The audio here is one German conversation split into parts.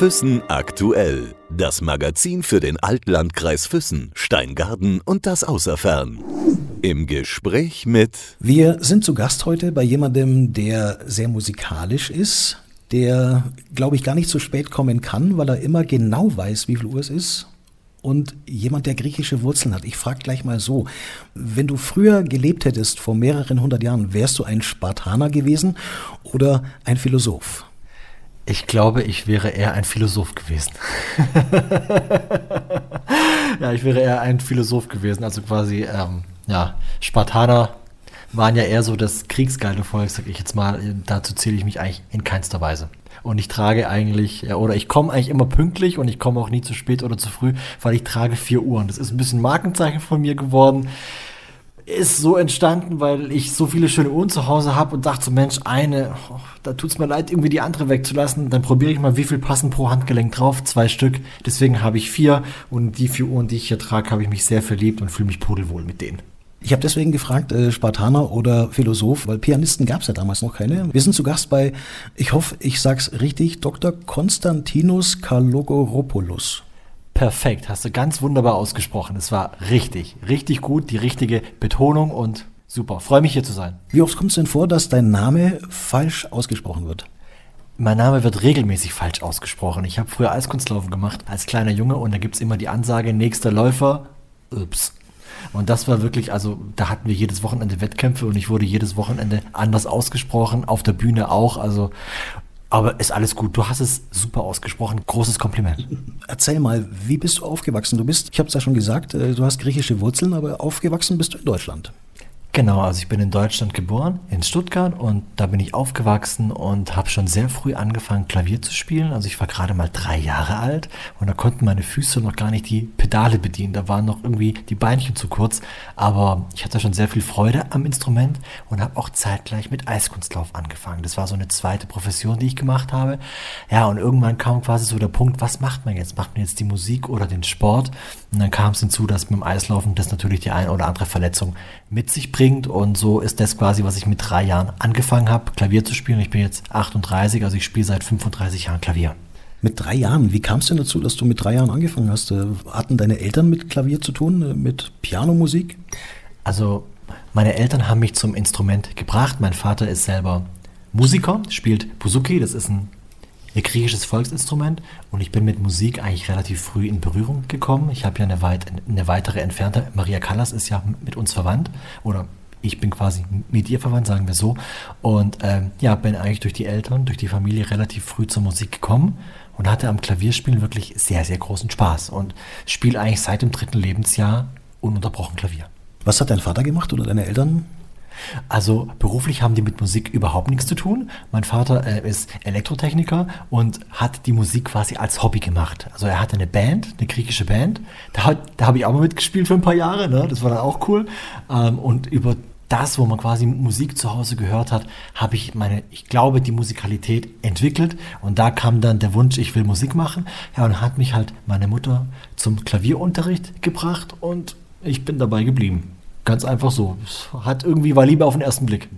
Füssen aktuell. Das Magazin für den Altlandkreis Füssen, Steingarten und das Außerfern. Im Gespräch mit. Wir sind zu Gast heute bei jemandem, der sehr musikalisch ist, der, glaube ich, gar nicht zu spät kommen kann, weil er immer genau weiß, wie viel Uhr es ist. Und jemand, der griechische Wurzeln hat. Ich frage gleich mal so, wenn du früher gelebt hättest, vor mehreren hundert Jahren, wärst du ein Spartaner gewesen oder ein Philosoph? Ich glaube, ich wäre eher ein Philosoph gewesen. ja, ich wäre eher ein Philosoph gewesen. Also quasi, ähm, ja, Spartaner waren ja eher so das kriegsgeile Volk, sag ich jetzt mal. Dazu zähle ich mich eigentlich in keinster Weise. Und ich trage eigentlich, oder ich komme eigentlich immer pünktlich und ich komme auch nie zu spät oder zu früh, weil ich trage vier Uhren. Das ist ein bisschen Markenzeichen von mir geworden ist so entstanden, weil ich so viele schöne Uhren zu Hause habe und dachte so, Mensch, eine, oh, da tut es mir leid, irgendwie die andere wegzulassen. Dann probiere ich mal, wie viel passen pro Handgelenk drauf. Zwei Stück. Deswegen habe ich vier. Und die vier Uhren, die ich hier trage, habe ich mich sehr verliebt und fühle mich pudelwohl mit denen. Ich habe deswegen gefragt, äh, Spartaner oder Philosoph, weil Pianisten gab es ja damals noch keine. Wir sind zu Gast bei, ich hoffe, ich sag's richtig, Dr. Konstantinos Kalogoropoulos perfekt. Hast du ganz wunderbar ausgesprochen. Es war richtig, richtig gut, die richtige Betonung und super. Freue mich hier zu sein. Wie oft kommt es denn vor, dass dein Name falsch ausgesprochen wird? Mein Name wird regelmäßig falsch ausgesprochen. Ich habe früher Eiskunstlaufen gemacht als kleiner Junge und da gibt es immer die Ansage, nächster Läufer, ups. Und das war wirklich, also da hatten wir jedes Wochenende Wettkämpfe und ich wurde jedes Wochenende anders ausgesprochen, auf der Bühne auch. Also aber ist alles gut. Du hast es super ausgesprochen. Großes Kompliment. Erzähl mal, wie bist du aufgewachsen? Du bist, ich habe es ja schon gesagt, äh, du hast griechische Wurzeln, aber aufgewachsen bist du in Deutschland. Genau, also ich bin in Deutschland geboren, in Stuttgart und da bin ich aufgewachsen und habe schon sehr früh angefangen, Klavier zu spielen. Also ich war gerade mal drei Jahre alt und da konnten meine Füße noch gar nicht die Pedale bedienen. Da waren noch irgendwie die Beinchen zu kurz. Aber ich hatte schon sehr viel Freude am Instrument und habe auch zeitgleich mit Eiskunstlauf angefangen. Das war so eine zweite Profession, die ich gemacht habe. Ja, und irgendwann kam quasi so der Punkt, was macht man jetzt? Macht man jetzt die Musik oder den Sport? Und dann kam es hinzu, dass mit dem Eislaufen das natürlich die eine oder andere Verletzung mit sich bringt bringt. Und so ist das quasi, was ich mit drei Jahren angefangen habe, Klavier zu spielen. Ich bin jetzt 38, also ich spiele seit 35 Jahren Klavier. Mit drei Jahren, wie kam es denn dazu, dass du mit drei Jahren angefangen hast? Äh, hatten deine Eltern mit Klavier zu tun, äh, mit Pianomusik? Also meine Eltern haben mich zum Instrument gebracht. Mein Vater ist selber Musiker, spielt Buzuki, das ist ein ihr griechisches Volksinstrument und ich bin mit Musik eigentlich relativ früh in Berührung gekommen. Ich habe ja eine, weit, eine weitere Entfernte, Maria Callas ist ja mit uns verwandt oder ich bin quasi mit ihr verwandt, sagen wir so. Und ähm, ja, bin eigentlich durch die Eltern, durch die Familie relativ früh zur Musik gekommen und hatte am Klavierspielen wirklich sehr, sehr großen Spaß und spiele eigentlich seit dem dritten Lebensjahr ununterbrochen Klavier. Was hat dein Vater gemacht oder deine Eltern? Also beruflich haben die mit Musik überhaupt nichts zu tun. Mein Vater äh, ist Elektrotechniker und hat die Musik quasi als Hobby gemacht. Also er hatte eine Band, eine griechische Band. Da, da habe ich auch mal mitgespielt für ein paar Jahre. Ne? Das war dann auch cool. Ähm, und über das, wo man quasi Musik zu Hause gehört hat, habe ich meine, ich glaube, die Musikalität entwickelt. Und da kam dann der Wunsch, ich will Musik machen. Ja, und hat mich halt meine Mutter zum Klavierunterricht gebracht und ich bin dabei geblieben. Ganz einfach so. Hat irgendwie war Liebe auf den ersten Blick.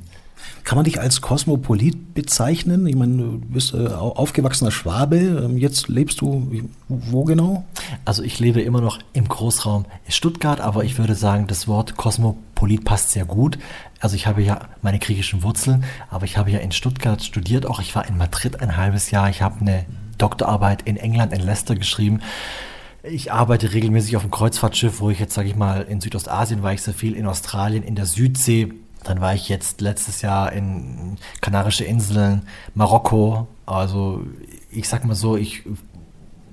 Kann man dich als Kosmopolit bezeichnen? Ich meine, du bist äh, aufgewachsener Schwabe. Ähm, jetzt lebst du wo genau? Also ich lebe immer noch im Großraum Stuttgart, aber ich würde sagen, das Wort Kosmopolit passt sehr gut. Also ich habe ja meine griechischen Wurzeln, aber ich habe ja in Stuttgart studiert. Auch ich war in Madrid ein halbes Jahr. Ich habe eine Doktorarbeit in England, in Leicester geschrieben. Ich arbeite regelmäßig auf dem Kreuzfahrtschiff, wo ich jetzt, sage ich mal, in Südostasien war ich sehr viel, in Australien, in der Südsee. Dann war ich jetzt letztes Jahr in Kanarische Inseln, Marokko. Also ich sag mal so, ich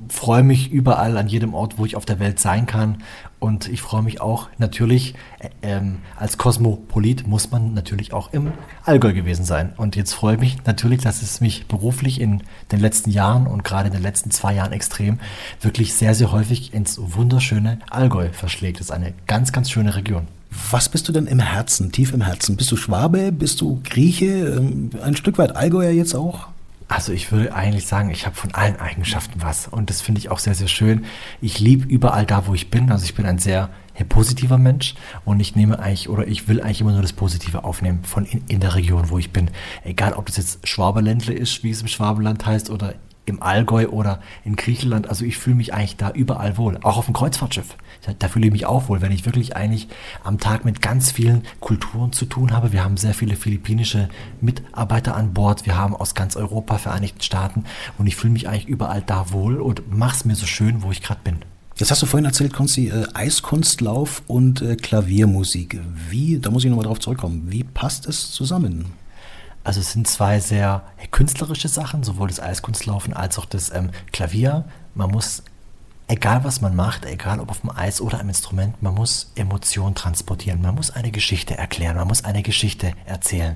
freue mich überall an jedem Ort, wo ich auf der Welt sein kann. Und ich freue mich auch natürlich, äh, ähm, als Kosmopolit muss man natürlich auch im Allgäu gewesen sein. Und jetzt freue ich mich natürlich, dass es mich beruflich in den letzten Jahren und gerade in den letzten zwei Jahren extrem wirklich sehr, sehr häufig ins wunderschöne Allgäu verschlägt. Das ist eine ganz, ganz schöne Region. Was bist du denn im Herzen, tief im Herzen? Bist du Schwabe? Bist du Grieche? Ähm, ein Stück weit Allgäuer jetzt auch? Also ich würde eigentlich sagen, ich habe von allen Eigenschaften was und das finde ich auch sehr, sehr schön. Ich liebe überall da, wo ich bin. Also ich bin ein sehr positiver Mensch und ich nehme eigentlich oder ich will eigentlich immer nur das Positive aufnehmen von in, in der Region, wo ich bin. Egal, ob das jetzt Schwaberländle ist, wie es im Schwabenland heißt, oder im Allgäu oder in Griechenland. Also ich fühle mich eigentlich da überall wohl. Auch auf dem Kreuzfahrtschiff. Da fühle ich mich auch wohl, wenn ich wirklich eigentlich am Tag mit ganz vielen Kulturen zu tun habe. Wir haben sehr viele philippinische Mitarbeiter an Bord. Wir haben aus ganz Europa, Vereinigten Staaten. Und ich fühle mich eigentlich überall da wohl und mache es mir so schön, wo ich gerade bin. Das hast du vorhin erzählt, Konsti, äh, Eiskunstlauf und äh, Klaviermusik. Wie, da muss ich nochmal drauf zurückkommen, wie passt es zusammen? Also es sind zwei sehr künstlerische Sachen, sowohl das Eiskunstlaufen als auch das ähm, Klavier. Man muss, egal was man macht, egal ob auf dem Eis oder am Instrument, man muss Emotionen transportieren. Man muss eine Geschichte erklären, man muss eine Geschichte erzählen.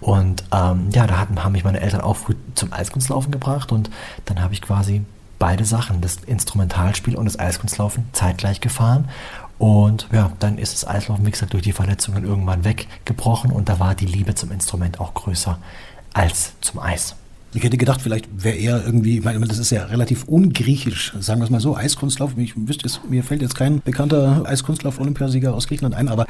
Und ähm, ja, da hatten, haben mich meine Eltern auch früh zum Eiskunstlaufen gebracht und dann habe ich quasi beide Sachen, das Instrumentalspiel und das Eiskunstlaufen, zeitgleich gefahren. Und ja, dann ist das Eislaufen, wie gesagt, durch die Verletzungen irgendwann weggebrochen und da war die Liebe zum Instrument auch größer als zum Eis. Ich hätte gedacht, vielleicht wäre er irgendwie, ich meine, das ist ja relativ ungriechisch, sagen wir es mal so, Eiskunstlauf. Ich wüsste es, mir fällt jetzt kein bekannter Eiskunstlauf-Olympiasieger aus Griechenland ein, aber.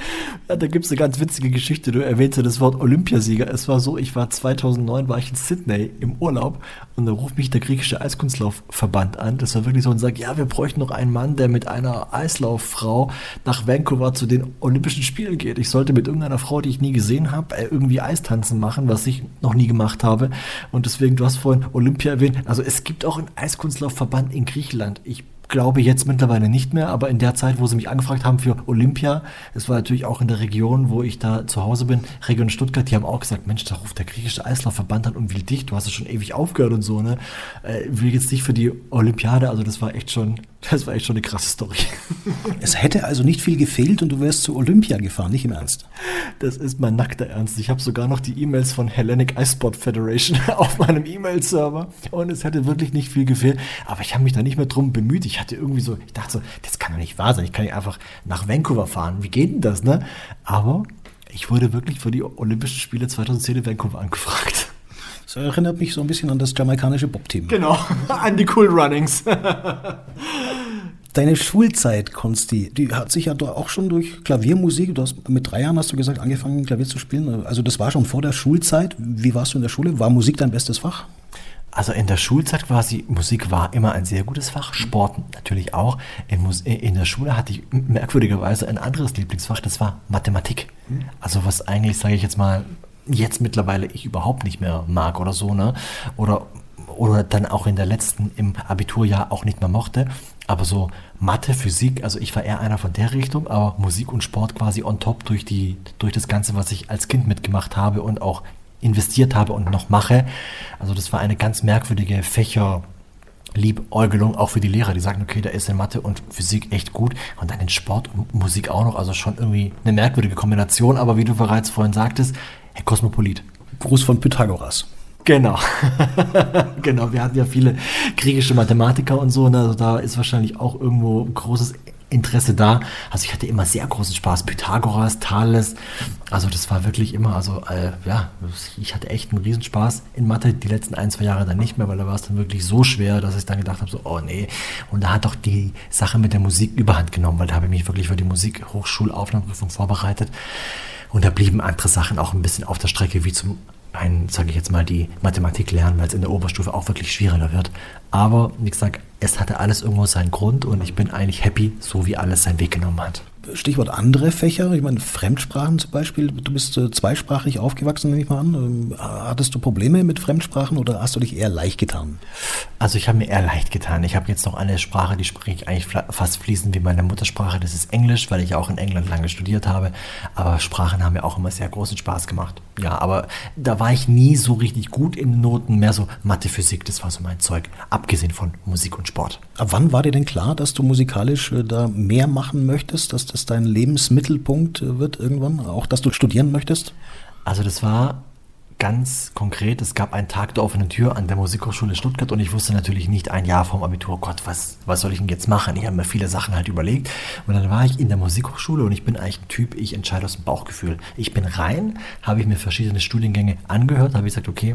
Ja, da gibt es eine ganz witzige Geschichte. Du erwähnte das Wort Olympiasieger. Es war so, ich war 2009, war ich in Sydney im Urlaub und da ruft mich der griechische Eiskunstlaufverband an. Das war wirklich so und sagt, ja, wir bräuchten noch einen Mann, der mit einer Eislauffrau nach Vancouver zu den Olympischen Spielen geht. Ich sollte mit irgendeiner Frau, die ich nie gesehen habe, äh, irgendwie Eistanzen machen, was ich noch nie gemacht habe. Und deswegen, du hast vorhin Olympia erwähnt. Also es gibt auch einen Eiskunstlaufverband in Griechenland. Ich glaube jetzt mittlerweile nicht mehr, aber in der Zeit, wo sie mich angefragt haben für Olympia, das war natürlich auch in der Region, wo ich da zu Hause bin, Region Stuttgart, die haben auch gesagt, Mensch, da ruft der griechische Eislaufverband an und will dich, du hast es schon ewig aufgehört und so, ne? Äh, will jetzt dich für die Olympiade, also das war echt schon, das war echt schon eine krasse Story. Es hätte also nicht viel gefehlt und du wärst zu Olympia gefahren, nicht im Ernst. Das ist mein nackter Ernst. Ich habe sogar noch die E-Mails von Hellenic Ice Sport Federation auf meinem E-Mail-Server und es hätte wirklich nicht viel gefehlt, aber ich habe mich da nicht mehr drum bemüht. Ich hatte irgendwie so, ich dachte so, das kann doch nicht wahr sein. Ich kann nicht einfach nach Vancouver fahren. Wie geht denn das, ne? Aber ich wurde wirklich für die Olympischen Spiele 2010 in Vancouver angefragt. Das erinnert mich so ein bisschen an das jamaikanische Bob-Team. Genau, an die Cool Runnings. Deine Schulzeit, Konsti, die hat sich ja auch schon durch Klaviermusik, du hast mit drei Jahren hast du gesagt, angefangen Klavier zu spielen. Also das war schon vor der Schulzeit. Wie warst du in der Schule? War Musik dein bestes Fach? Also in der Schulzeit quasi, Musik war immer ein sehr gutes Fach, Sport natürlich auch. In, in, der Schule hatte ich merkwürdigerweise ein anderes Lieblingsfach, das war Mathematik. Also was eigentlich, sage ich jetzt mal, jetzt mittlerweile ich überhaupt nicht mehr mag oder so, ne? Oder, oder dann auch in der letzten, im Abiturjahr auch nicht mehr mochte. Aber so Mathe, Physik, also ich war eher einer von der Richtung, aber Musik und Sport quasi on top durch, die, durch das Ganze, was ich als Kind mitgemacht habe und auch investiert habe und noch mache. Also das war eine ganz merkwürdige Fächer. Liebäugelung auch für die Lehrer, die sagen, okay, da ist in Mathe und Physik echt gut und dann in Sport und Musik auch noch, also schon irgendwie eine merkwürdige Kombination, aber wie du bereits vorhin sagtest, Herr Kosmopolit. Gruß von Pythagoras. Genau. genau, wir hatten ja viele griechische Mathematiker und so, ne? also da ist wahrscheinlich auch irgendwo großes Interesse da. Also ich hatte immer sehr großen Spaß. Pythagoras, Thales, also das war wirklich immer, also äh, ja, ich hatte echt einen Riesenspaß in Mathe. Die letzten ein, zwei Jahre dann nicht mehr, weil da war es dann wirklich so schwer, dass ich dann gedacht habe, so, oh nee. Und da hat doch die Sache mit der Musik überhand genommen, weil da habe ich mich wirklich für die Musikhochschulaufnahmeprüfung vorbereitet. Und da blieben andere Sachen auch ein bisschen auf der Strecke, wie zum einen, sage ich jetzt mal, die Mathematik lernen, weil es in der Oberstufe auch wirklich schwieriger wird. Aber wie gesagt, es hatte alles irgendwo seinen Grund und ich bin eigentlich happy, so wie alles seinen Weg genommen hat. Stichwort andere Fächer, ich meine Fremdsprachen zum Beispiel. Du bist äh, zweisprachig aufgewachsen, nehme ich mal an. Ähm, hattest du Probleme mit Fremdsprachen oder hast du dich eher leicht getan? Also ich habe mir eher leicht getan. Ich habe jetzt noch eine Sprache, die spreche ich eigentlich fast fließend wie meine Muttersprache. Das ist Englisch, weil ich auch in England lange studiert habe. Aber Sprachen haben mir auch immer sehr großen Spaß gemacht. Ja, aber da war ich nie so richtig gut in Noten, mehr so Mathe, Physik, das war so mein Zeug. Abgesehen von Musik und Sport. Ab wann war dir denn klar, dass du musikalisch äh, da mehr machen möchtest, dass das dein Lebensmittelpunkt äh, wird irgendwann? Auch, dass du studieren möchtest? Also das war ganz konkret, es gab einen Tag der offenen Tür an der Musikhochschule Stuttgart und ich wusste natürlich nicht ein Jahr vorm Abitur, Gott, was, was soll ich denn jetzt machen? Ich habe mir viele Sachen halt überlegt und dann war ich in der Musikhochschule und ich bin eigentlich ein Typ, ich entscheide aus dem Bauchgefühl. Ich bin rein, habe ich mir verschiedene Studiengänge angehört, habe ich gesagt, okay,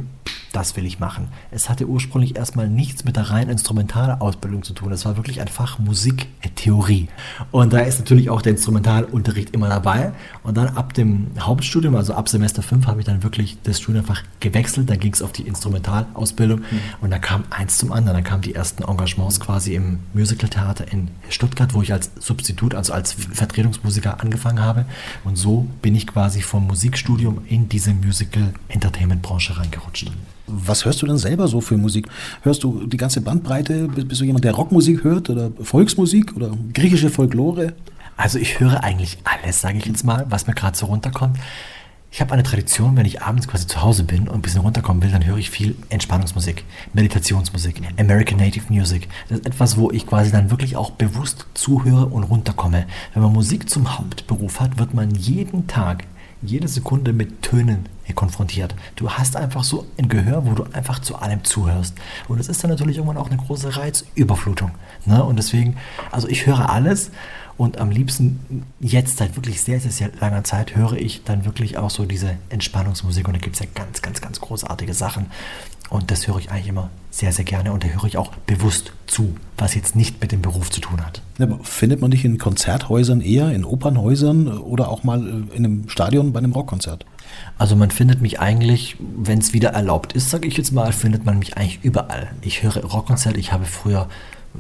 das will ich machen. Es hatte ursprünglich erstmal nichts mit der reinen Instrumentalausbildung zu tun. Es war wirklich ein Fach Musiktheorie. Und da ist natürlich auch der Instrumentalunterricht immer dabei. Und dann ab dem Hauptstudium, also ab Semester 5, habe ich dann wirklich das Studium einfach gewechselt. Dann ging es auf die Instrumentalausbildung mhm. und da kam eins zum anderen. Dann kamen die ersten Engagements quasi im Musicaltheater in Stuttgart, wo ich als Substitut, also als Vertretungsmusiker angefangen habe. Und so bin ich quasi vom Musikstudium in diese Musical-Entertainment-Branche reingerutscht. Was hörst du denn selber so für Musik? Hörst du die ganze Bandbreite? Bist du jemand, der Rockmusik hört oder Volksmusik oder griechische Folklore? Also ich höre eigentlich alles, sage ich jetzt mal, was mir gerade so runterkommt. Ich habe eine Tradition, wenn ich abends quasi zu Hause bin und ein bisschen runterkommen will, dann höre ich viel Entspannungsmusik, Meditationsmusik, American Native Music. Das ist etwas, wo ich quasi dann wirklich auch bewusst zuhöre und runterkomme. Wenn man Musik zum Hauptberuf hat, wird man jeden Tag, jede Sekunde mit Tönen konfrontiert. Du hast einfach so ein Gehör, wo du einfach zu allem zuhörst. Und es ist dann natürlich irgendwann auch eine große Reizüberflutung. Ne? Und deswegen, also ich höre alles und am liebsten jetzt seit wirklich sehr, sehr, sehr langer Zeit höre ich dann wirklich auch so diese Entspannungsmusik und da gibt es ja ganz, ganz, ganz großartige Sachen. Und das höre ich eigentlich immer sehr, sehr gerne und da höre ich auch bewusst zu, was jetzt nicht mit dem Beruf zu tun hat. Findet man dich in Konzerthäusern eher, in Opernhäusern oder auch mal in einem Stadion bei einem Rockkonzert? Also man findet mich eigentlich, wenn es wieder erlaubt ist, sage ich jetzt mal, findet man mich eigentlich überall. Ich höre Rockkonzerte, ich habe früher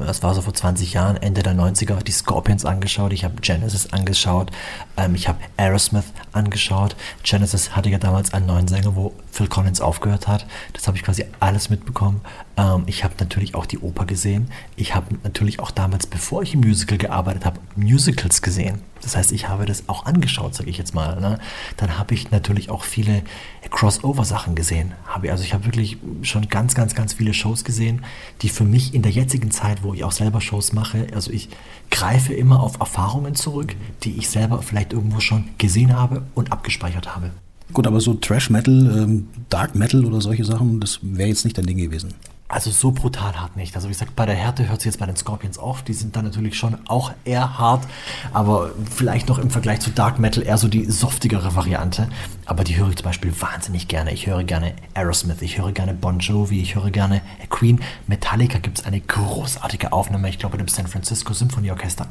das war so vor 20 Jahren, Ende der 90er, die Scorpions angeschaut, ich habe Genesis angeschaut, ähm, ich habe Aerosmith angeschaut. Genesis hatte ja damals einen neuen Sänger, wo Phil Collins aufgehört hat. Das habe ich quasi alles mitbekommen. Ähm, ich habe natürlich auch die Oper gesehen. Ich habe natürlich auch damals, bevor ich im Musical gearbeitet habe, Musicals gesehen. Das heißt, ich habe das auch angeschaut, sage ich jetzt mal. Ne? Dann habe ich natürlich auch viele Crossover-Sachen gesehen. Habe, also ich habe wirklich schon ganz, ganz, ganz viele Shows gesehen, die für mich in der jetzigen Zeit, wo ich auch selber Shows mache, also ich greife immer auf Erfahrungen zurück, die ich selber vielleicht irgendwo schon gesehen habe und abgespeichert habe. Gut, aber so Trash Metal, ähm, Dark Metal oder solche Sachen, das wäre jetzt nicht dein Ding gewesen. Also so brutal hart nicht. Also wie gesagt, bei der Härte hört sich jetzt bei den Scorpions auf. Die sind dann natürlich schon auch eher hart, aber vielleicht noch im Vergleich zu Dark Metal eher so die softigere Variante. Aber die höre ich zum Beispiel wahnsinnig gerne. Ich höre gerne Aerosmith, ich höre gerne Bon Jovi, ich höre gerne Queen. Metallica gibt es eine großartige Aufnahme, ich glaube, dem San Francisco Symphony Orchester.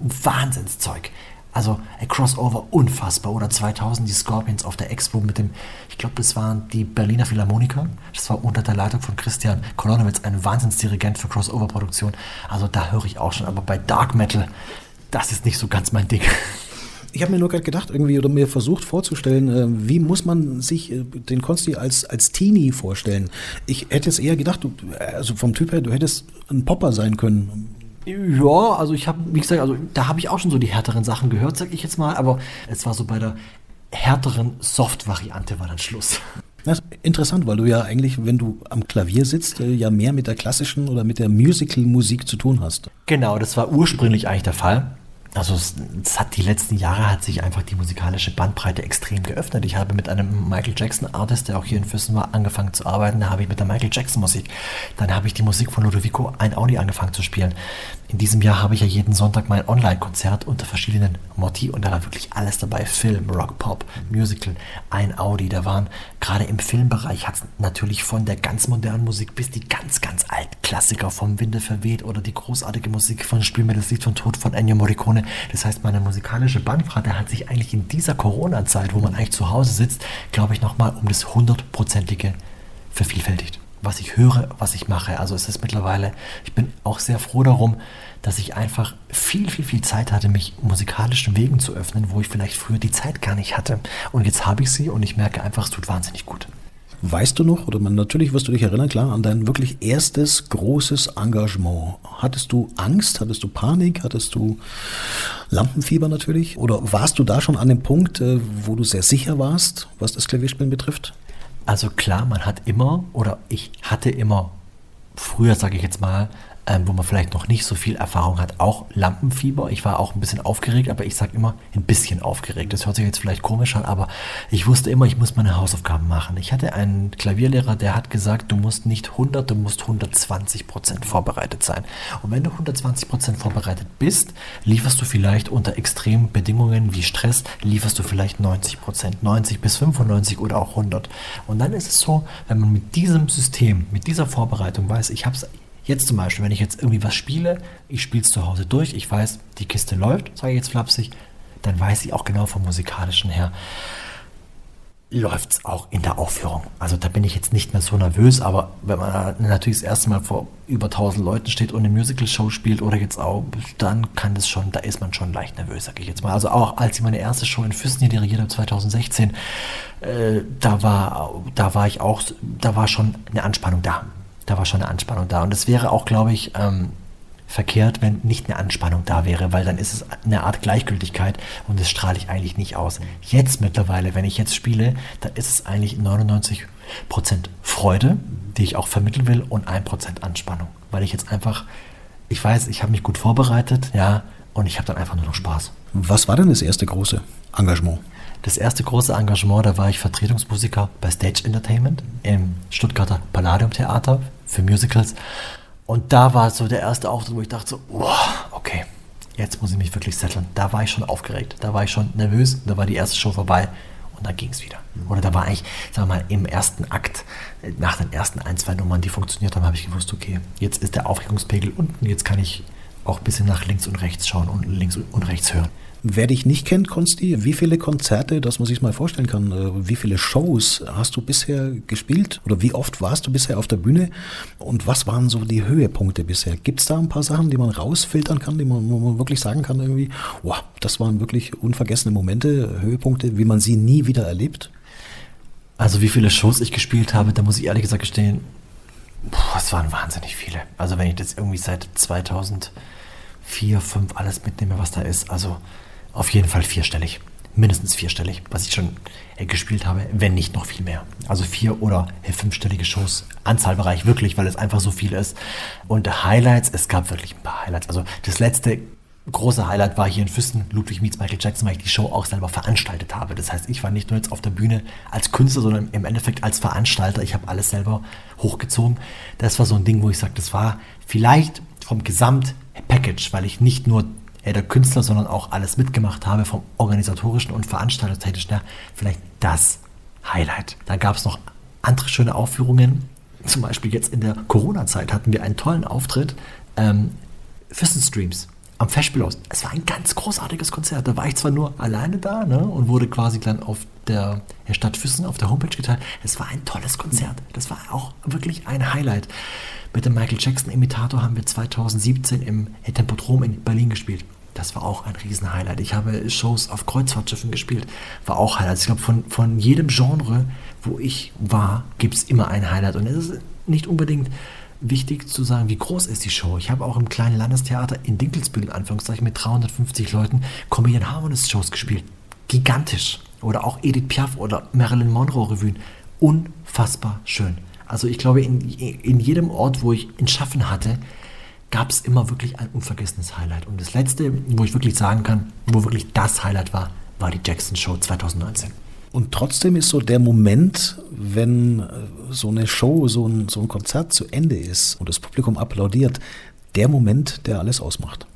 Wahnsinnszeug. Also ein Crossover unfassbar. Oder 2000 die Scorpions auf der Expo mit dem, ich glaube, das waren die Berliner Philharmoniker. Das war unter der Leitung von Christian Kolonowitz, ein Wahnsinnsdirigent für Crossover-Produktion. Also da höre ich auch schon. Aber bei Dark Metal, das ist nicht so ganz mein Ding. Ich habe mir nur gerade gedacht, irgendwie, oder mir versucht vorzustellen, äh, wie muss man sich äh, den Konsti als, als Teenie vorstellen? Ich hätte jetzt eher gedacht, du, also vom Typ her, du hättest ein Popper sein können ja, also ich habe, wie gesagt, also da habe ich auch schon so die härteren Sachen gehört, sag ich jetzt mal, aber es war so bei der härteren Soft-Variante war dann Schluss. Das ist interessant, weil du ja eigentlich, wenn du am Klavier sitzt, äh, ja mehr mit der klassischen oder mit der Musical-Musik zu tun hast. Genau, das war ursprünglich eigentlich der Fall also es, es, hat die letzten Jahre hat sich einfach die musikalische Bandbreite extrem geöffnet. Ich habe mit einem Michael Jackson Artist, der auch hier in Füssen war, angefangen zu arbeiten. Da habe ich mit der Michael Jackson Musik. Dann habe ich die Musik von Ludovico ein Audi angefangen zu spielen. In diesem Jahr habe ich ja jeden Sonntag mein Online-Konzert unter verschiedenen Motti und da war wirklich alles dabei. Film, Rock, Pop, Musical, ein Audi. Da waren gerade im Filmbereich hat es natürlich von der ganz modernen Musik bis die ganz, ganz alten Klassiker vom Winde verweht oder die großartige Musik von Spiel mir das Lied von Tod von Ennio Morricone das heißt, meine musikalische Bandbreite hat sich eigentlich in dieser Corona-Zeit, wo man eigentlich zu Hause sitzt, glaube ich, nochmal um das hundertprozentige vervielfältigt. Was ich höre, was ich mache. Also es ist mittlerweile, ich bin auch sehr froh darum, dass ich einfach viel, viel, viel Zeit hatte, mich musikalischen Wegen zu öffnen, wo ich vielleicht früher die Zeit gar nicht hatte. Und jetzt habe ich sie und ich merke einfach, es tut wahnsinnig gut. Weißt du noch, oder man, natürlich wirst du dich erinnern, klar, an dein wirklich erstes großes Engagement. Hattest du Angst, hattest du Panik, hattest du Lampenfieber natürlich? Oder warst du da schon an dem Punkt, äh, wo du sehr sicher warst, was das Klavierspielen betrifft? Also klar, man hat immer, oder ich hatte immer, früher sage ich jetzt mal, ähm, wo man vielleicht noch nicht so viel Erfahrung hat, auch Lampenfieber. Ich war auch ein bisschen aufgeregt, aber ich sage immer ein bisschen aufgeregt. Das hört sich jetzt vielleicht komisch an, aber ich wusste immer, ich muss meine Hausaufgaben machen. Ich hatte einen Klavierlehrer, der hat gesagt, du musst nicht 100, du musst 120 Prozent vorbereitet sein. Und wenn du 120 Prozent vorbereitet bist, lieferst du vielleicht unter extremen Bedingungen wie Stress, lieferst du vielleicht 90 Prozent, 90 bis 95 oder auch 100. Und dann ist es so, wenn man mit diesem System, mit dieser Vorbereitung weiß, ich habe es Jetzt zum Beispiel, wenn ich jetzt irgendwie was spiele, ich spiele es zu Hause durch, ich weiß, die Kiste läuft, sage ich jetzt flapsig, dann weiß ich auch genau vom musikalischen her, läuft es auch in der Aufführung. Also da bin ich jetzt nicht mehr so nervös, aber wenn man natürlich das erste Mal vor über 1000 Leuten steht und eine Musical-Show spielt oder jetzt auch, dann kann das schon, da ist man schon leicht nervös, sage ich jetzt mal. Also auch als ich meine erste Show in Füssen hier dirigiert habe, 2016, äh, da, war, da war ich auch, da war schon eine Anspannung da da war schon eine Anspannung da. Und es wäre auch, glaube ich, ähm, verkehrt, wenn nicht eine Anspannung da wäre, weil dann ist es eine Art Gleichgültigkeit und das strahle ich eigentlich nicht aus. Jetzt mittlerweile, wenn ich jetzt spiele, dann ist es eigentlich 99% Freude, die ich auch vermitteln will und 1% Anspannung, weil ich jetzt einfach, ich weiß, ich habe mich gut vorbereitet, ja, und ich habe dann einfach nur noch Spaß. Was war denn das erste große Engagement? Das erste große Engagement, da war ich Vertretungsmusiker bei Stage Entertainment im Stuttgarter Palladium Theater für Musicals. Und da war so der erste Auftritt, wo ich dachte so, oh, okay, jetzt muss ich mich wirklich setteln. Da war ich schon aufgeregt, da war ich schon nervös, da war die erste Show vorbei und dann ging es wieder. Oder da war eigentlich, sagen wir mal, im ersten Akt, nach den ersten ein, zwei Nummern, die funktioniert haben, habe ich gewusst, okay, jetzt ist der Aufregungspegel unten, jetzt kann ich auch ein bisschen nach links und rechts schauen und links und rechts hören. Wer dich nicht kennt, Konsti, wie viele Konzerte, dass man sich mal vorstellen kann, äh, wie viele Shows hast du bisher gespielt oder wie oft warst du bisher auf der Bühne und was waren so die Höhepunkte bisher? Gibt es da ein paar Sachen, die man rausfiltern kann, die man, wo man wirklich sagen kann, irgendwie, wow, das waren wirklich unvergessene Momente, Höhepunkte, wie man sie nie wieder erlebt? Also wie viele Shows ich gespielt habe, da muss ich ehrlich gesagt gestehen, es waren wahnsinnig viele. Also wenn ich das irgendwie seit 2004, 2005 alles mitnehme, was da ist, also auf jeden Fall vierstellig. Mindestens vierstellig, was ich schon äh, gespielt habe, wenn nicht noch viel mehr. Also vier- oder äh, fünfstellige Shows, Anzahlbereich wirklich, weil es einfach so viel ist. Und Highlights, es gab wirklich ein paar Highlights. Also das letzte große Highlight war hier in Füssen, Ludwig meets Michael Jackson, weil ich die Show auch selber veranstaltet habe. Das heißt, ich war nicht nur jetzt auf der Bühne als Künstler, sondern im Endeffekt als Veranstalter. Ich habe alles selber hochgezogen. Das war so ein Ding, wo ich sage, das war vielleicht vom Gesamtpackage, weil ich nicht nur der Künstler, sondern auch alles mitgemacht habe vom organisatorischen und veranstaltertechnischen her, vielleicht das Highlight. Da gab es noch andere schöne Aufführungen. Zum Beispiel jetzt in der Corona-Zeit hatten wir einen tollen Auftritt. Ähm, Streams am Festspielhaus. Es war ein ganz großartiges Konzert. Da war ich zwar nur alleine da ne, und wurde quasi dann auf der Stadt Füssen auf der Homepage geteilt. Es war ein tolles Konzert. Das war auch wirklich ein Highlight. Mit dem Michael Jackson Imitator haben wir 2017 im Tempodrom in Berlin gespielt. Das war auch ein Riesen-Highlight. Ich habe Shows auf Kreuzfahrtschiffen gespielt. War auch Highlight. Ich glaube, von, von jedem Genre, wo ich war, gibt es immer ein Highlight. Und es ist nicht unbedingt wichtig zu sagen, wie groß ist die Show. Ich habe auch im kleinen Landestheater in Dinkelsbühl, in Anführungszeichen, mit 350 Leuten Comedian Harmonist Shows gespielt. Gigantisch. Oder auch Edith Piaf oder Marilyn Monroe Revuen. Unfassbar schön. Also ich glaube, in, in jedem Ort, wo ich in Schaffen hatte, gab es immer wirklich ein unvergessenes Highlight. Und das letzte, wo ich wirklich sagen kann, wo wirklich das Highlight war, war die Jackson Show 2019. Und trotzdem ist so der Moment, wenn äh, so eine Show, so ein, so ein Konzert zu Ende ist und das Publikum applaudiert, der Moment, der alles ausmacht.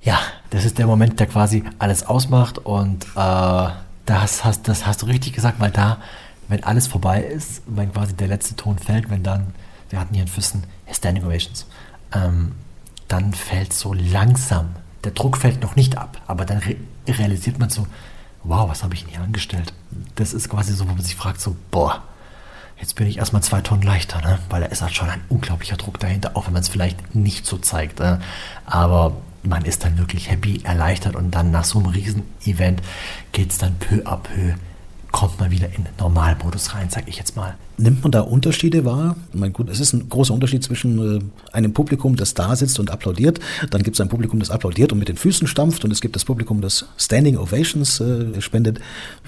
Ja, das ist der Moment, der quasi alles ausmacht und äh, das, hast, das hast du richtig gesagt, weil da, wenn alles vorbei ist, wenn quasi der letzte Ton fällt, wenn dann, wir hatten hier in Füssen Standing Ovations, ähm, dann fällt so langsam, der Druck fällt noch nicht ab, aber dann re realisiert man so, wow, was habe ich denn hier angestellt? Das ist quasi so, wo man sich fragt, so, boah, jetzt bin ich erstmal zwei Tonnen leichter, ne? weil da ist halt schon ein unglaublicher Druck dahinter, auch wenn man es vielleicht nicht so zeigt. Ne? Aber man ist dann wirklich happy, erleichtert und dann nach so einem Riesen-Event geht es dann peu à peu kommt man wieder in Normalmodus rein, sage ich jetzt mal. Nimmt man da Unterschiede wahr? Ich meine, gut, es ist ein großer Unterschied zwischen äh, einem Publikum, das da sitzt und applaudiert. Dann gibt es ein Publikum, das applaudiert und mit den Füßen stampft. Und es gibt das Publikum, das Standing Ovations äh, spendet.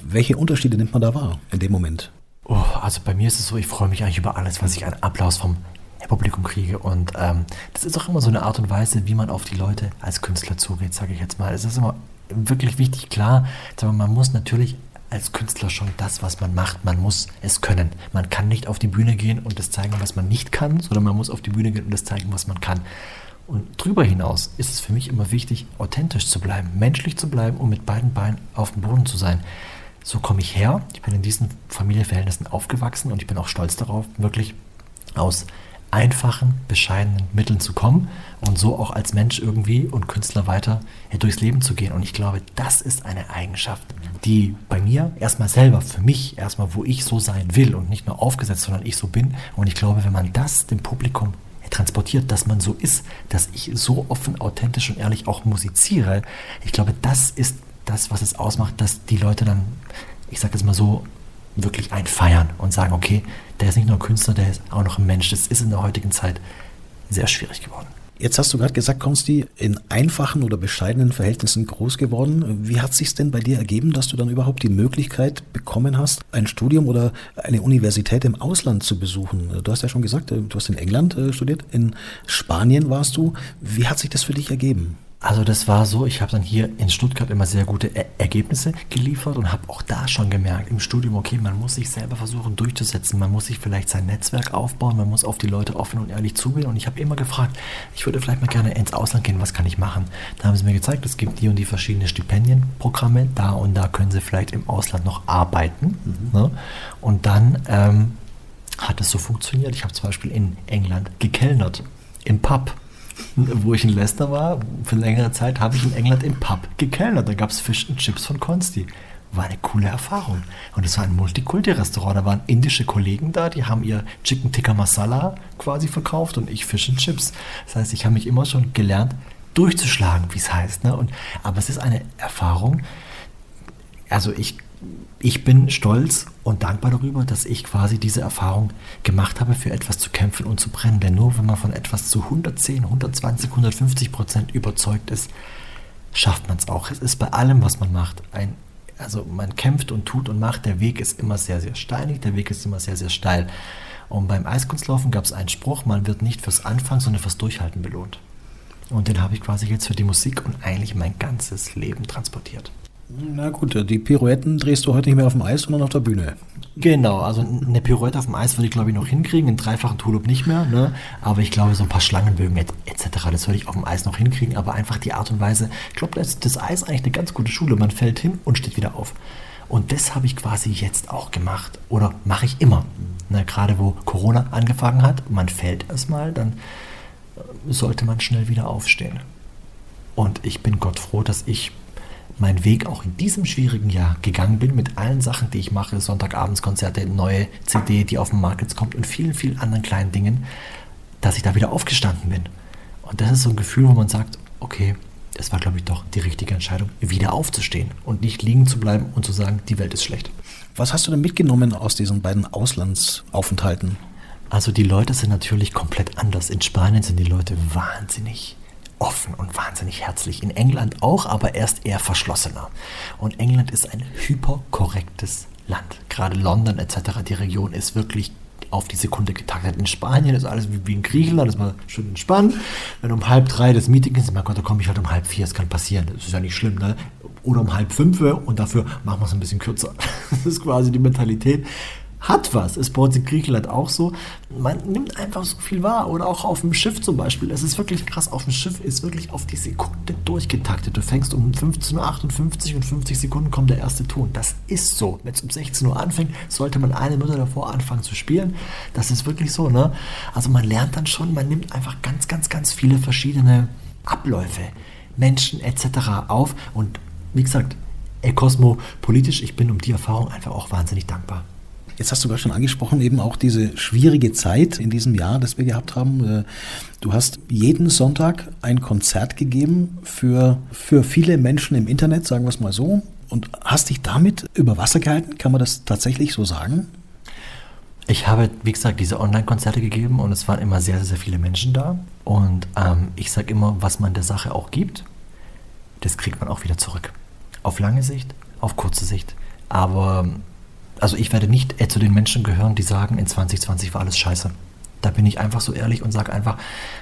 Welche Unterschiede nimmt man da wahr in dem Moment? Oh, also bei mir ist es so, ich freue mich eigentlich über alles, was ich an Applaus vom Publikum kriege. Und ähm, das ist auch immer so eine Art und Weise, wie man auf die Leute als Künstler zugeht, sage ich jetzt mal. Es ist immer wirklich wichtig, klar, man muss natürlich als Künstler schon das, was man macht. Man muss es können. Man kann nicht auf die Bühne gehen und das zeigen, was man nicht kann, sondern man muss auf die Bühne gehen und das zeigen, was man kann. Und darüber hinaus ist es für mich immer wichtig, authentisch zu bleiben, menschlich zu bleiben und mit beiden Beinen auf dem Boden zu sein. So komme ich her. Ich bin in diesen Familienverhältnissen aufgewachsen und ich bin auch stolz darauf, wirklich aus einfachen, bescheidenen Mitteln zu kommen und so auch als Mensch irgendwie und Künstler weiter durchs Leben zu gehen. Und ich glaube, das ist eine Eigenschaft, die bei mir erstmal selber, für mich erstmal, wo ich so sein will und nicht nur aufgesetzt, sondern ich so bin. Und ich glaube, wenn man das dem Publikum transportiert, dass man so ist, dass ich so offen, authentisch und ehrlich auch musiziere, ich glaube, das ist das, was es ausmacht, dass die Leute dann, ich sage es mal so, wirklich einfeiern und sagen, okay, der ist nicht nur ein Künstler, der ist auch noch ein Mensch. Das ist in der heutigen Zeit sehr schwierig geworden. Jetzt hast du gerade gesagt, Konsti, in einfachen oder bescheidenen Verhältnissen groß geworden. Wie hat sich denn bei dir ergeben, dass du dann überhaupt die Möglichkeit bekommen hast, ein Studium oder eine Universität im Ausland zu besuchen? Du hast ja schon gesagt, du hast in England äh, studiert, in Spanien warst du. Wie hat sich das für dich ergeben? Also das war so, ich habe dann hier in Stuttgart immer sehr gute er Ergebnisse geliefert und habe auch da schon gemerkt im Studium, okay, man muss sich selber versuchen durchzusetzen, man muss sich vielleicht sein Netzwerk aufbauen, man muss auf die Leute offen und ehrlich zugehen und ich habe immer gefragt, ich würde vielleicht mal gerne ins Ausland gehen, was kann ich machen? Da haben sie mir gezeigt, es gibt die und die verschiedene Stipendienprogramme, da und da können sie vielleicht im Ausland noch arbeiten mhm. ne? und dann ähm, hat es so funktioniert. Ich habe zum Beispiel in England gekellnert, im Pub wo ich in Leicester war, für längere Zeit, habe ich in England im Pub gekellnert. Da gab es Fish and Chips von Consti. War eine coole Erfahrung. Und es war ein Multikulti-Restaurant. Da waren indische Kollegen da, die haben ihr Chicken Tikka Masala quasi verkauft und ich Fish and Chips. Das heißt, ich habe mich immer schon gelernt, durchzuschlagen, wie es heißt. Ne? Und, aber es ist eine Erfahrung. Also ich ich bin stolz und dankbar darüber, dass ich quasi diese Erfahrung gemacht habe, für etwas zu kämpfen und zu brennen. Denn nur wenn man von etwas zu 110, 120, 150 Prozent überzeugt ist, schafft man es auch. Es ist bei allem, was man macht, ein, also man kämpft und tut und macht. Der Weg ist immer sehr, sehr steinig, der Weg ist immer sehr, sehr steil. Und beim Eiskunstlaufen gab es einen Spruch, man wird nicht fürs Anfangen, sondern fürs Durchhalten belohnt. Und den habe ich quasi jetzt für die Musik und eigentlich mein ganzes Leben transportiert. Na gut, die Pirouetten drehst du heute nicht mehr auf dem Eis, sondern auf der Bühne. Genau, also eine Pirouette auf dem Eis würde ich glaube ich noch hinkriegen, einen dreifachen Tulip nicht mehr, ne? aber ich glaube so ein paar Schlangenbögen etc., das würde ich auf dem Eis noch hinkriegen, aber einfach die Art und Weise, ich glaube, das ist das Eis eigentlich eine ganz gute Schule, man fällt hin und steht wieder auf. Und das habe ich quasi jetzt auch gemacht oder mache ich immer. Ne, gerade wo Corona angefangen hat, man fällt erstmal, dann äh, sollte man schnell wieder aufstehen. Und ich bin Gott froh, dass ich meinen Weg auch in diesem schwierigen Jahr gegangen bin mit allen Sachen, die ich mache, Sonntagabendskonzerte, neue CD, die auf den Markt jetzt kommt und vielen, vielen anderen kleinen Dingen, dass ich da wieder aufgestanden bin. Und das ist so ein Gefühl, wo man sagt, okay, es war, glaube ich, doch die richtige Entscheidung, wieder aufzustehen und nicht liegen zu bleiben und zu sagen, die Welt ist schlecht. Was hast du denn mitgenommen aus diesen beiden Auslandsaufenthalten? Also die Leute sind natürlich komplett anders. In Spanien sind die Leute wahnsinnig offen und wahnsinnig herzlich. In England auch, aber erst eher verschlossener. Und England ist ein hyperkorrektes Land. Gerade London etc., die Region ist wirklich auf die Sekunde getaktet. In Spanien ist alles wie, in Griechenland, ist mal schön entspannt. Wenn um halb drei das Meeting ist, mein Gott, da komme ich halt um halb vier, das kann passieren, das ist ja nicht schlimm, ne? Oder um halb fünf und dafür machen wir es ein bisschen kürzer. Das ist quasi die Mentalität hat was. Ist bei uns in Griechenland auch so. Man nimmt einfach so viel wahr. Oder auch auf dem Schiff zum Beispiel. Es ist wirklich krass. Auf dem Schiff ist wirklich auf die Sekunde durchgetaktet. Du fängst um 15.58 Uhr und 50 Sekunden kommt der erste Ton. Das ist so. Wenn es um 16 Uhr anfängt, sollte man eine Minute davor anfangen zu spielen. Das ist wirklich so. Ne? Also man lernt dann schon, man nimmt einfach ganz, ganz, ganz viele verschiedene Abläufe, Menschen etc. auf. Und wie gesagt, ey Cosmo, politisch, ich bin um die Erfahrung einfach auch wahnsinnig dankbar. Jetzt hast du gerade schon angesprochen, eben auch diese schwierige Zeit in diesem Jahr, das wir gehabt haben. Äh, du hast jeden Sonntag ein Konzert gegeben für, für viele Menschen im Internet, sagen wir es mal so, und hast dich damit über Wasser gehalten. Kann man das tatsächlich so sagen? Ich habe, wie gesagt, diese Online-Konzerte gegeben und es waren immer sehr, sehr viele Menschen da. Und ähm, ich sage immer, was man der Sache auch gibt, das kriegt man auch wieder zurück. Auf lange Sicht, auf kurze Sicht. Aber also ich werde nicht zu den Menschen gehören, die sagen, in 2020 war alles scheiße. Da bin ich einfach so ehrlich und sage einfach,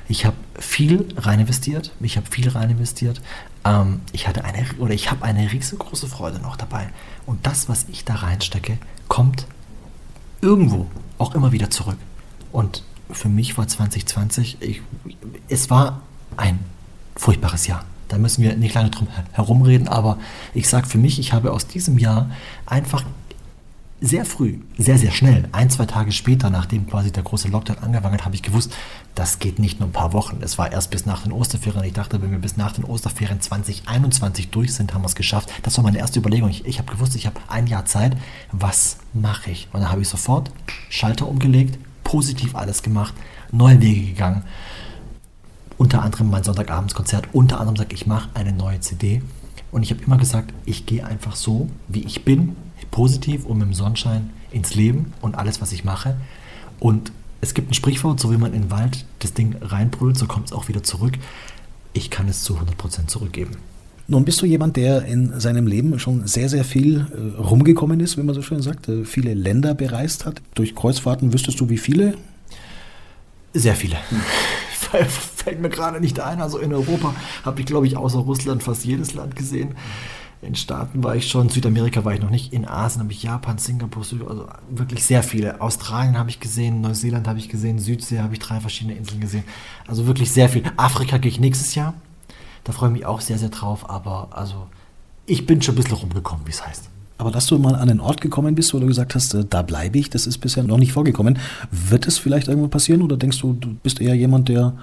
ich habe viel rein investiert. Ich habe viel rein investiert. Ähm, ich hatte eine oder ich habe eine riesengroße Freude noch dabei. Und das, was ich da reinstecke, kommt irgendwo auch immer wieder zurück. Und für mich war 2020, ich, es war ein furchtbares Jahr. Da müssen wir nicht lange drum herumreden, aber ich sage für mich, ich habe aus diesem Jahr einfach sehr früh, sehr, sehr schnell, ein, zwei Tage später, nachdem quasi der große Lockdown angefangen hat, habe ich gewusst, das geht nicht nur ein paar Wochen. Es war erst bis nach den Osterferien. Ich dachte, wenn wir bis nach den Osterferien 2021 durch sind, haben wir es geschafft. Das war meine erste Überlegung. Ich, ich habe gewusst, ich habe ein Jahr Zeit. Was mache ich? Und dann habe ich sofort Schalter umgelegt, positiv alles gemacht, neue Wege gegangen. Unter anderem mein Sonntagabendskonzert, unter anderem sage ich, ich mache eine neue CD. Und ich habe immer gesagt, ich gehe einfach so, wie ich bin, positiv und mit dem Sonnenschein ins Leben und alles, was ich mache. Und es gibt ein Sprichwort, so wie man in den Wald das Ding reinbrüllt, so kommt es auch wieder zurück. Ich kann es zu 100% zurückgeben. Nun bist du jemand, der in seinem Leben schon sehr, sehr viel äh, rumgekommen ist, wie man so schön sagt, äh, viele Länder bereist hat. Durch Kreuzfahrten wüsstest du, wie viele? Sehr viele. Hm. Fällt mir gerade nicht ein. Also in Europa habe ich, glaube ich, außer Russland fast jedes Land gesehen. In Staaten war ich schon, Südamerika war ich noch nicht, in Asien habe ich Japan, Singapur, also wirklich sehr viele. Australien habe ich gesehen, Neuseeland habe ich gesehen, Südsee habe ich drei verschiedene Inseln gesehen. Also wirklich sehr viel. Afrika gehe ich nächstes Jahr. Da freue ich mich auch sehr, sehr drauf, aber also ich bin schon ein bisschen rumgekommen, wie es heißt. Aber dass du mal an einen Ort gekommen bist, wo du gesagt hast, äh, da bleibe ich, das ist bisher noch nicht vorgekommen. Wird es vielleicht irgendwann passieren oder denkst du, du bist eher jemand, der,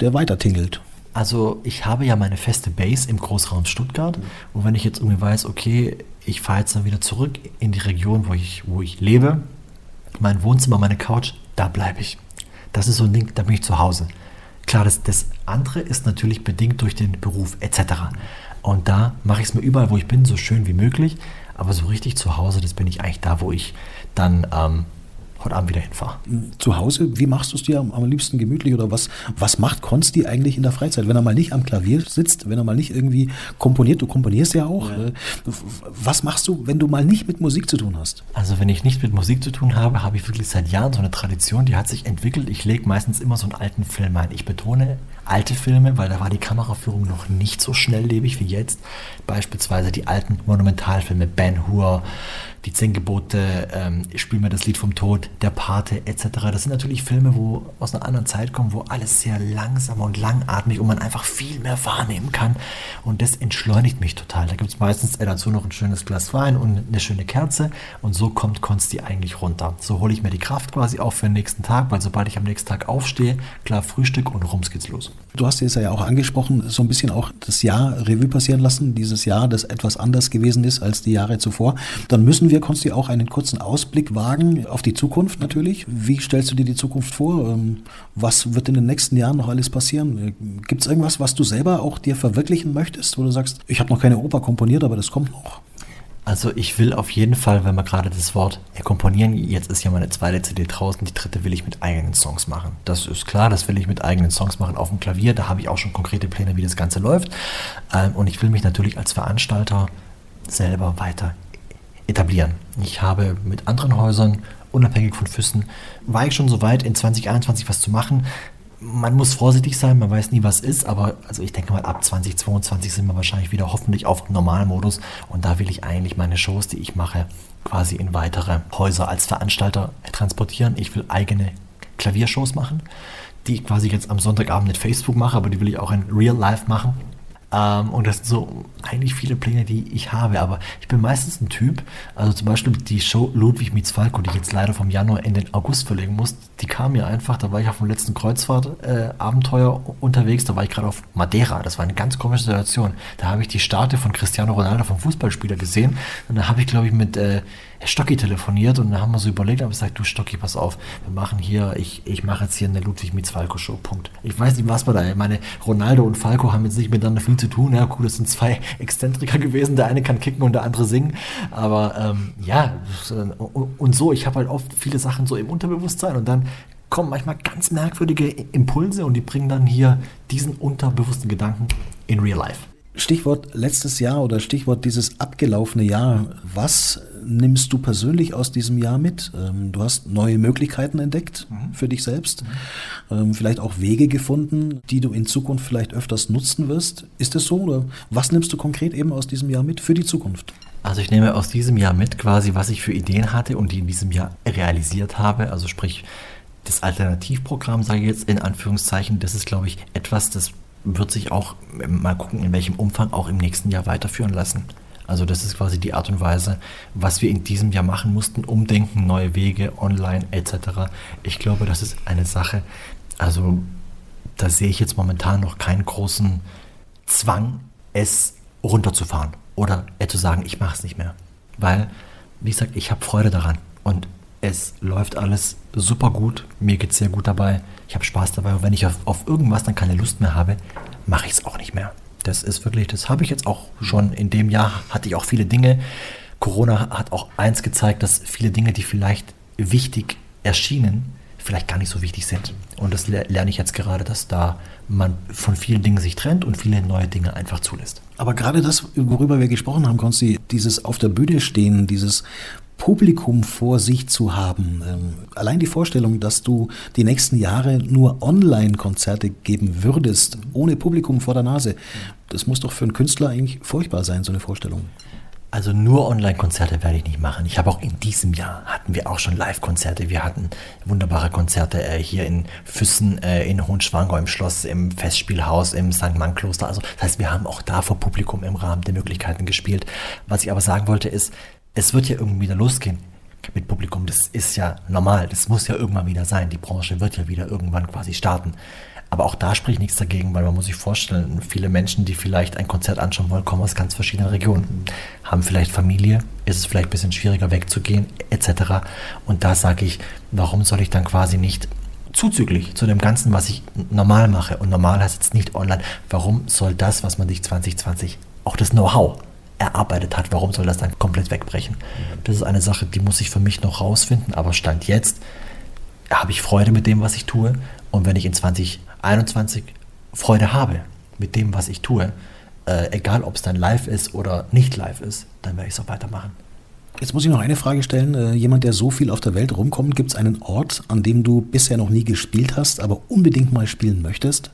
der weiter tingelt? Also ich habe ja meine feste Base im Großraum Stuttgart. Mhm. Und wenn ich jetzt irgendwie weiß, okay, ich fahre jetzt dann wieder zurück in die Region, wo ich, wo ich lebe, mein Wohnzimmer, meine Couch, da bleibe ich. Das ist so ein Ding, da bin ich zu Hause. Klar, das, das andere ist natürlich bedingt durch den Beruf etc. Und da mache ich es mir überall, wo ich bin, so schön wie möglich. Aber so richtig zu Hause, das bin ich eigentlich da, wo ich dann ähm, heute Abend wieder hinfahre. Zu Hause, wie machst du es dir am, am, liebsten gemütlich oder was, was macht Konsti eigentlich in der Freizeit, wenn er mal nicht am Klavier sitzt, wenn er mal nicht irgendwie komponiert, du komponierst ja auch. Ja. Äh, was machst du, wenn du mal nicht mit Musik zu tun hast? Also wenn ich nicht mit Musik zu tun habe, habe ich wirklich seit Jahren so eine Tradition, die hat sich entwickelt. Ich lege meistens immer so einen alten Film ein. Ich betone alte Filme, weil da war die Kameraführung noch nicht so schnelllebig wie jetzt. Beispielsweise die alten Monumentalfilme Ben Hur, die Zehn Gebote, ähm, ich spiele mir das Lied vom Tod, Der Pate etc. Das sind natürlich Filme, wo aus einer anderen Zeit kommen, wo alles sehr langsam und langatmig und man einfach viel mehr wahrnehmen kann. Und das entschleunigt mich total. Da gibt es meistens dazu noch ein schönes Glas Wein und eine schöne Kerze und so kommt Konsti eigentlich runter. So hole ich mir die Kraft quasi auf für den nächsten Tag, weil sobald ich am nächsten Tag aufstehe, klar Frühstück und rums geht's los. Du hast es ja auch angesprochen, so ein bisschen auch das Jahr Revue passieren lassen, dieses Jahr, das etwas anders gewesen ist als die Jahre zuvor. Dann müssen wir, Konsti, auch einen kurzen Ausblick wagen auf die Zukunft natürlich. Wie stellst du dir die Zukunft vor? Ähm, was wird in den nächsten Jahren noch alles passieren? Gibt es irgendwas, was du selber auch dir verwirklichen möchtest, wo du sagst, ich habe noch keine Oper komponiert, aber das kommt noch? Also ich will auf jeden Fall, wenn wir gerade das Wort ja, komponieren, jetzt ist ja meine zweite CD draußen, die dritte will ich mit eigenen Songs machen. Das ist klar, das will ich mit eigenen Songs machen auf dem Klavier. Da habe ich auch schon konkrete Pläne, wie das Ganze läuft. Ähm, und ich will mich natürlich als Veranstalter selber weiter etablieren. Ich habe mit anderen Häusern, unabhängig von Füssen, war ich schon so weit, in 2021 was zu machen man muss vorsichtig sein, man weiß nie, was ist, aber also ich denke mal, ab 2022 sind wir wahrscheinlich wieder hoffentlich auf Normalmodus und da will ich eigentlich meine Shows, die ich mache, quasi in weitere Häuser als Veranstalter transportieren. Ich will eigene Klaviershows machen, die ich quasi jetzt am Sonntagabend mit Facebook mache, aber die will ich auch in Real Life machen. Ähm, und das sind so eigentlich viele Pläne, die ich habe. Aber ich bin meistens ein Typ, also zum Beispiel die Show Ludwig meets Falco, die ich jetzt leider vom Januar in den August verlegen muss, die kam mir einfach, da war ich auf dem letzten Kreuzfahrt-Abenteuer äh, unterwegs, da war ich gerade auf Madeira. Das war eine ganz komische Situation. Da habe ich die Starte von Cristiano Ronaldo, vom Fußballspieler, gesehen. Und da habe ich, glaube ich, mit äh, Stocki telefoniert und dann haben wir so überlegt, aber ich gesagt, du Stocki, pass auf, wir machen hier, ich, ich mache jetzt hier eine Ludwig meets Falco Show, Punkt. Ich weiß nicht, was wir da, ich meine, Ronaldo und Falco haben jetzt nicht miteinander viel zu tun, ja cool, das sind zwei Exzentriker gewesen, der eine kann kicken und der andere singen, aber ähm, ja, und so, ich habe halt oft viele Sachen so im Unterbewusstsein und dann kommen manchmal ganz merkwürdige Impulse und die bringen dann hier diesen unterbewussten Gedanken in real life. Stichwort letztes Jahr oder Stichwort dieses abgelaufene Jahr. Was nimmst du persönlich aus diesem Jahr mit? Ähm, du hast neue Möglichkeiten entdeckt mhm. für dich selbst, mhm. vielleicht auch Wege gefunden, die du in Zukunft vielleicht öfters nutzen wirst. Ist es so oder was nimmst du konkret eben aus diesem Jahr mit für die Zukunft? Also ich nehme aus diesem Jahr mit quasi, was ich für Ideen hatte und die in diesem Jahr realisiert habe. Also sprich, das Alternativprogramm, sage ich jetzt in Anführungszeichen, das ist, glaube ich, etwas, das wird sich auch mal gucken, in welchem Umfang auch im nächsten Jahr weiterführen lassen. Also das ist quasi die Art und Weise, was wir in diesem Jahr machen mussten, umdenken, neue Wege, online etc. Ich glaube, das ist eine Sache, also da sehe ich jetzt momentan noch keinen großen Zwang, es runterzufahren oder zu sagen, ich mache es nicht mehr. Weil, wie gesagt, ich habe Freude daran und es läuft alles super gut, mir geht es sehr gut dabei, ich habe Spaß dabei und wenn ich auf, auf irgendwas dann keine Lust mehr habe, mache ich es auch nicht mehr. Das ist wirklich, das habe ich jetzt auch schon in dem Jahr, hatte ich auch viele Dinge. Corona hat auch eins gezeigt, dass viele Dinge, die vielleicht wichtig erschienen, vielleicht gar nicht so wichtig sind. Und das lerne ich jetzt gerade, dass da man von vielen Dingen sich trennt und viele neue Dinge einfach zulässt. Aber gerade das, worüber wir gesprochen haben, Konsti, dieses auf der Bühne stehen, dieses Publikum vor sich zu haben. Ähm, allein die Vorstellung, dass du die nächsten Jahre nur Online-Konzerte geben würdest, ohne Publikum vor der Nase, das muss doch für einen Künstler eigentlich furchtbar sein, so eine Vorstellung. Also nur Online-Konzerte werde ich nicht machen. Ich habe auch in diesem Jahr hatten wir auch schon Live-Konzerte. Wir hatten wunderbare Konzerte äh, hier in Füssen, äh, in Hohenschwangau im Schloss, im Festspielhaus, im St. Mann-Kloster. Also das heißt, wir haben auch da vor Publikum im Rahmen der Möglichkeiten gespielt. Was ich aber sagen wollte ist, es wird ja irgendwie wieder losgehen mit Publikum. Das ist ja normal. Das muss ja irgendwann wieder sein. Die Branche wird ja wieder irgendwann quasi starten. Aber auch da spricht nichts dagegen, weil man muss sich vorstellen, viele Menschen, die vielleicht ein Konzert anschauen wollen, kommen aus ganz verschiedenen Regionen, haben vielleicht Familie, ist es vielleicht ein bisschen schwieriger wegzugehen, etc. Und da sage ich, warum soll ich dann quasi nicht zuzüglich zu dem Ganzen, was ich normal mache, und normal heißt jetzt nicht online, warum soll das, was man sich 2020, auch das Know-how erarbeitet hat, warum soll das dann komplett wegbrechen? Das ist eine Sache, die muss ich für mich noch rausfinden, aber Stand jetzt habe ich Freude mit dem, was ich tue. Und wenn ich in 2021 Freude habe mit dem, was ich tue, äh, egal ob es dann live ist oder nicht live ist, dann werde ich es auch weitermachen. Jetzt muss ich noch eine Frage stellen. Äh, jemand, der so viel auf der Welt rumkommt, gibt es einen Ort, an dem du bisher noch nie gespielt hast, aber unbedingt mal spielen möchtest?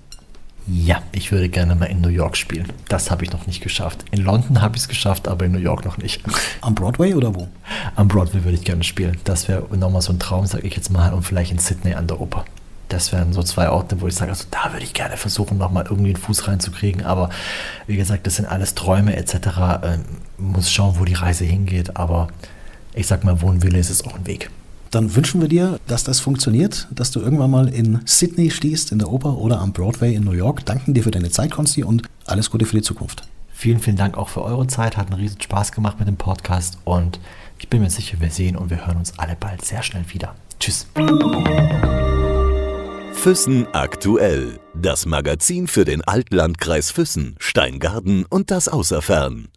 Ja, ich würde gerne mal in New York spielen. Das habe ich noch nicht geschafft. In London habe ich es geschafft, aber in New York noch nicht. Am Broadway oder wo? Am Broadway würde ich gerne spielen. Das wäre nochmal so ein Traum, sage ich jetzt mal. Und vielleicht in Sydney an der Oper. Das wären so zwei Orte, wo ich sage, also da würde ich gerne versuchen, nochmal irgendwie einen Fuß reinzukriegen. Aber wie gesagt, das sind alles Träume etc. Ähm, muss schauen, wo die Reise hingeht. Aber ich sag mal, wo ein Wille ist, ist auch ein Weg. Dann wünschen wir dir, dass das funktioniert, dass du irgendwann mal in Sydney stehst, in der Oper oder am Broadway in New York. Danken dir für deine Zeit, Konsti, und alles Gute für die Zukunft. Vielen, vielen Dank auch für eure Zeit. Hat einen riesen Spaß gemacht mit dem Podcast und ich bin mir sicher, wir sehen und wir hören uns alle bald sehr schnell wieder. Tschüss. Füssen aktuell. Das Magazin für den Altlandkreis Füssen, Steingarten und das Außerfern.